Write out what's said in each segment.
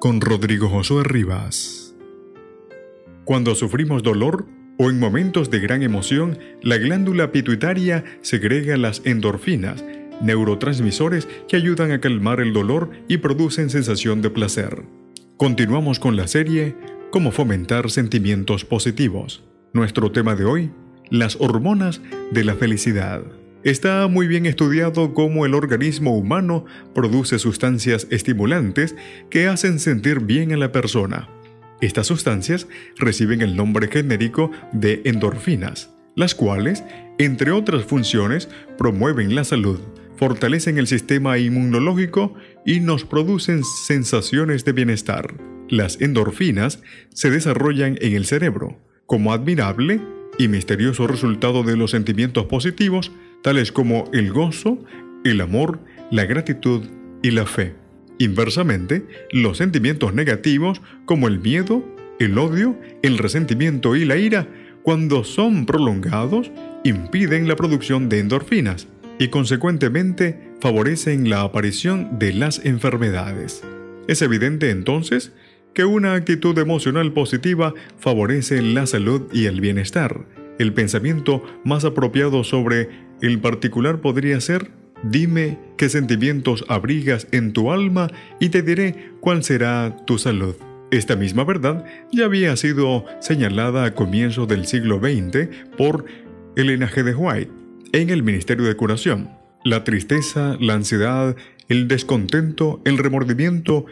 con Rodrigo Josué Rivas. Cuando sufrimos dolor o en momentos de gran emoción, la glándula pituitaria segrega las endorfinas, neurotransmisores que ayudan a calmar el dolor y producen sensación de placer. Continuamos con la serie Cómo fomentar sentimientos positivos. Nuestro tema de hoy, las hormonas de la felicidad. Está muy bien estudiado cómo el organismo humano produce sustancias estimulantes que hacen sentir bien a la persona. Estas sustancias reciben el nombre genérico de endorfinas, las cuales, entre otras funciones, promueven la salud, fortalecen el sistema inmunológico y nos producen sensaciones de bienestar. Las endorfinas se desarrollan en el cerebro. Como admirable y misterioso resultado de los sentimientos positivos, tales como el gozo, el amor, la gratitud y la fe. Inversamente, los sentimientos negativos como el miedo, el odio, el resentimiento y la ira, cuando son prolongados, impiden la producción de endorfinas y consecuentemente favorecen la aparición de las enfermedades. Es evidente entonces que una actitud emocional positiva favorece la salud y el bienestar. El pensamiento más apropiado sobre el particular podría ser, dime qué sentimientos abrigas en tu alma y te diré cuál será tu salud. Esta misma verdad ya había sido señalada a comienzos del siglo XX por Elena G. de White en el Ministerio de Curación. La tristeza, la ansiedad, el descontento, el remordimiento,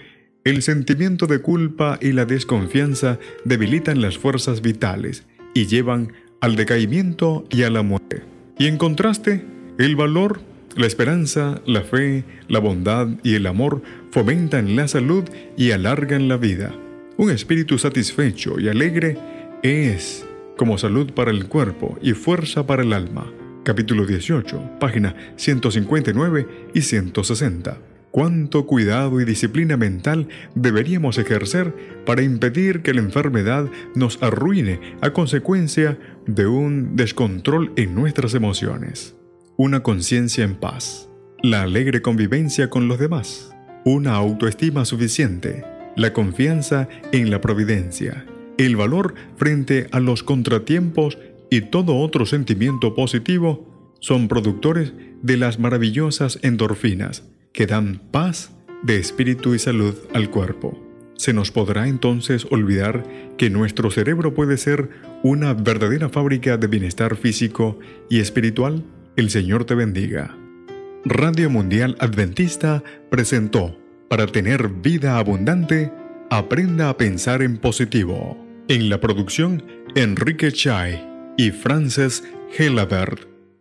el sentimiento de culpa y la desconfianza debilitan las fuerzas vitales y llevan al decaimiento y a la muerte. Y en contraste, el valor, la esperanza, la fe, la bondad y el amor fomentan la salud y alargan la vida. Un espíritu satisfecho y alegre es como salud para el cuerpo y fuerza para el alma. Capítulo 18, página 159 y 160 cuánto cuidado y disciplina mental deberíamos ejercer para impedir que la enfermedad nos arruine a consecuencia de un descontrol en nuestras emociones. Una conciencia en paz, la alegre convivencia con los demás, una autoestima suficiente, la confianza en la providencia, el valor frente a los contratiempos y todo otro sentimiento positivo son productores de las maravillosas endorfinas que dan paz de espíritu y salud al cuerpo. ¿Se nos podrá entonces olvidar que nuestro cerebro puede ser una verdadera fábrica de bienestar físico y espiritual? El Señor te bendiga. Radio Mundial Adventista presentó, para tener vida abundante, aprenda a pensar en positivo. En la producción, Enrique Chai y Frances Helabert.